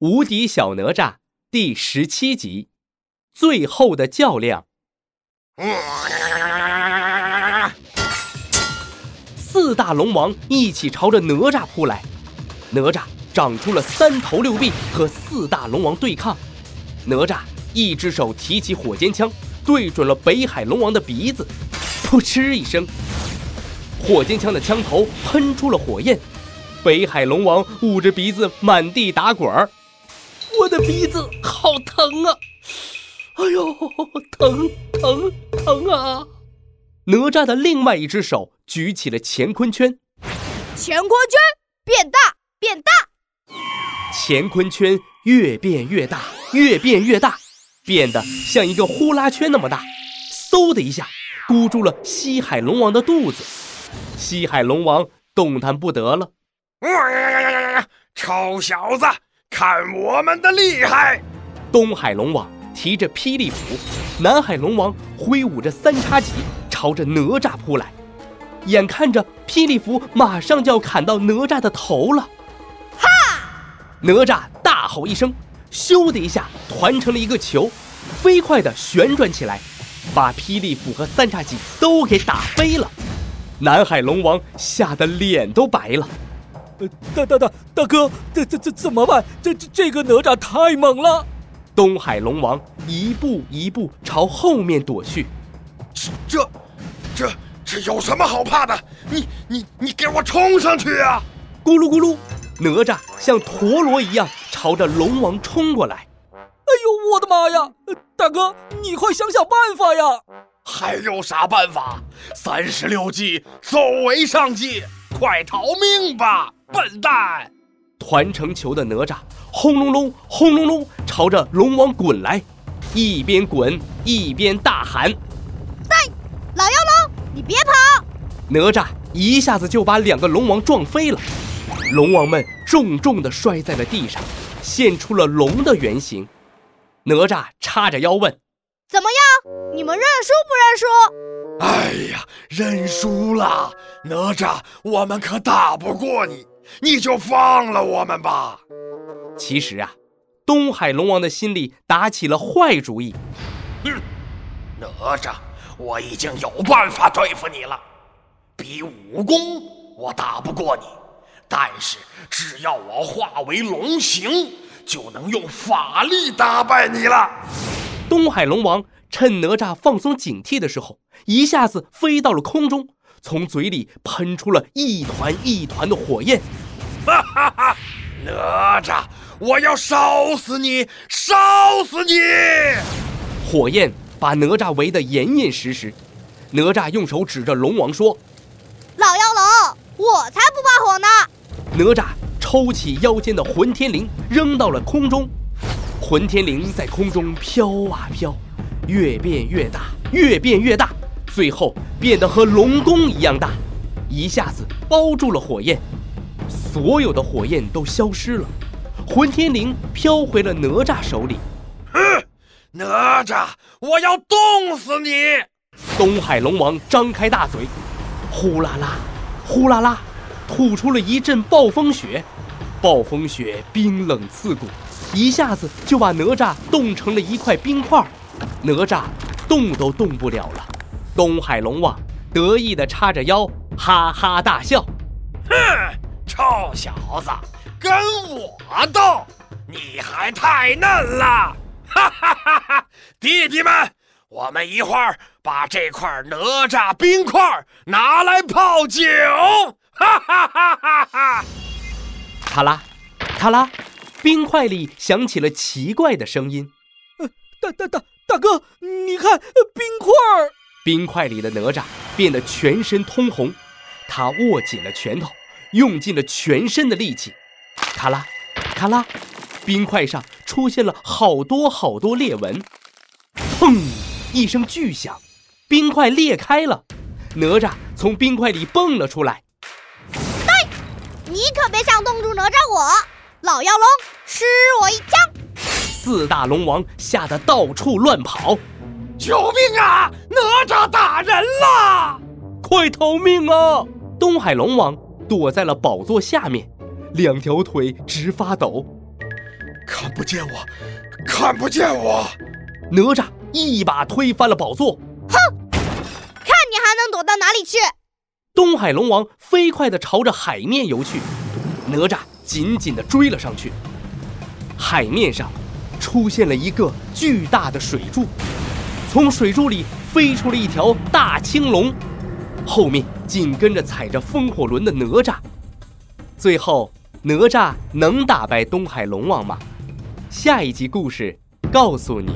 无敌小哪吒第十七集，最后的较量。四大龙王一起朝着哪吒扑来，哪吒长出了三头六臂，和四大龙王对抗。哪吒一只手提起火尖枪，对准了北海龙王的鼻子，噗嗤一声，火尖枪的枪头喷出了火焰，北海龙王捂着鼻子满地打滚儿。我的鼻子好疼啊！哎呦，疼疼疼啊！哪吒的另外一只手举起了乾坤圈，乾坤圈变大变大，乾坤圈越变越大，越变越大，变得像一个呼啦圈那么大。嗖的一下，箍住了西海龙王的肚子，西海龙王动弹不得了。呀呀呀呀呀！臭小子！看我们的厉害！东海龙王提着霹雳斧，南海龙王挥舞着三叉戟，朝着哪吒扑来。眼看着霹雳斧马上就要砍到哪吒的头了，哈！哪吒大吼一声，咻的一下团成了一个球，飞快地旋转起来，把霹雳斧和三叉戟都给打飞了。南海龙王吓得脸都白了。大大大大哥，这这这怎么办？这这这个哪吒太猛了！东海龙王一步一步朝后面躲去。这这这有什么好怕的？你你你给我冲上去啊！咕噜咕噜，哪吒像陀螺一样朝着龙王冲过来。哎呦，我的妈呀！大哥，你快想想办法呀！还有啥办法？三十六计，走为上计。快逃命吧！笨蛋！团成球的哪吒轰隆隆、轰隆隆朝着龙王滚来，一边滚一边大喊：“在，老妖龙，你别跑！”哪吒一下子就把两个龙王撞飞了，龙王们重重地摔在了地上，现出了龙的原形。哪吒叉着腰问：“怎么样？你们认输不认输？”哎呀，认输了！哪吒，我们可打不过你。你就放了我们吧。其实啊，东海龙王的心里打起了坏主意。哼，哪吒，我已经有办法对付你了。比武功我打不过你，但是只要我化为龙形，就能用法力打败你了。东海龙王趁哪吒放松警惕的时候，一下子飞到了空中。从嘴里喷出了一团一团的火焰，哈哈哈！哪吒，我要烧死你，烧死你！火焰把哪吒围得严严实实。哪吒用手指着龙王说：“老妖龙，我才不怕火呢！”哪吒抽起腰间的混天绫，扔到了空中。混天绫在空中飘啊飘，越变越大，越变越大。最后变得和龙宫一样大，一下子包住了火焰，所有的火焰都消失了，混天绫飘回了哪吒手里。哼，哪吒，我要冻死你！东海龙王张开大嘴，呼啦啦，呼啦啦，吐出了一阵暴风雪，暴风雪冰冷刺骨，一下子就把哪吒冻成了一块冰块，哪吒动都动不了了。东海龙王得意地叉着腰，哈哈大笑：“哼，臭小子，跟我斗，你还太嫩了！哈哈哈哈！弟弟们，我们一会儿把这块哪吒冰块拿来泡酒！哈哈哈哈哈！”咔啦，咔啦，冰块里响起了奇怪的声音：“呃，大大大大哥，你看，冰块！”冰块里的哪吒变得全身通红，他握紧了拳头，用尽了全身的力气，咔啦，咔啦，冰块上出现了好多好多裂纹。砰！一声巨响，冰块裂开了，哪吒从冰块里蹦了出来。对，你可别想冻住哪吒我！老妖龙，吃我一枪！四大龙王吓得到处乱跑。救命啊！哪吒打人了！快逃命啊！东海龙王躲在了宝座下面，两条腿直发抖。看不见我，看不见我！哪吒一把推翻了宝座，哼，看你还能躲到哪里去！东海龙王飞快地朝着海面游去，哪吒紧紧地追了上去。海面上出现了一个巨大的水柱，从水柱里飞出了一条大青龙，后面紧跟着踩着风火轮的哪吒。最后，哪吒能打败东海龙王吗？下一集故事告诉你。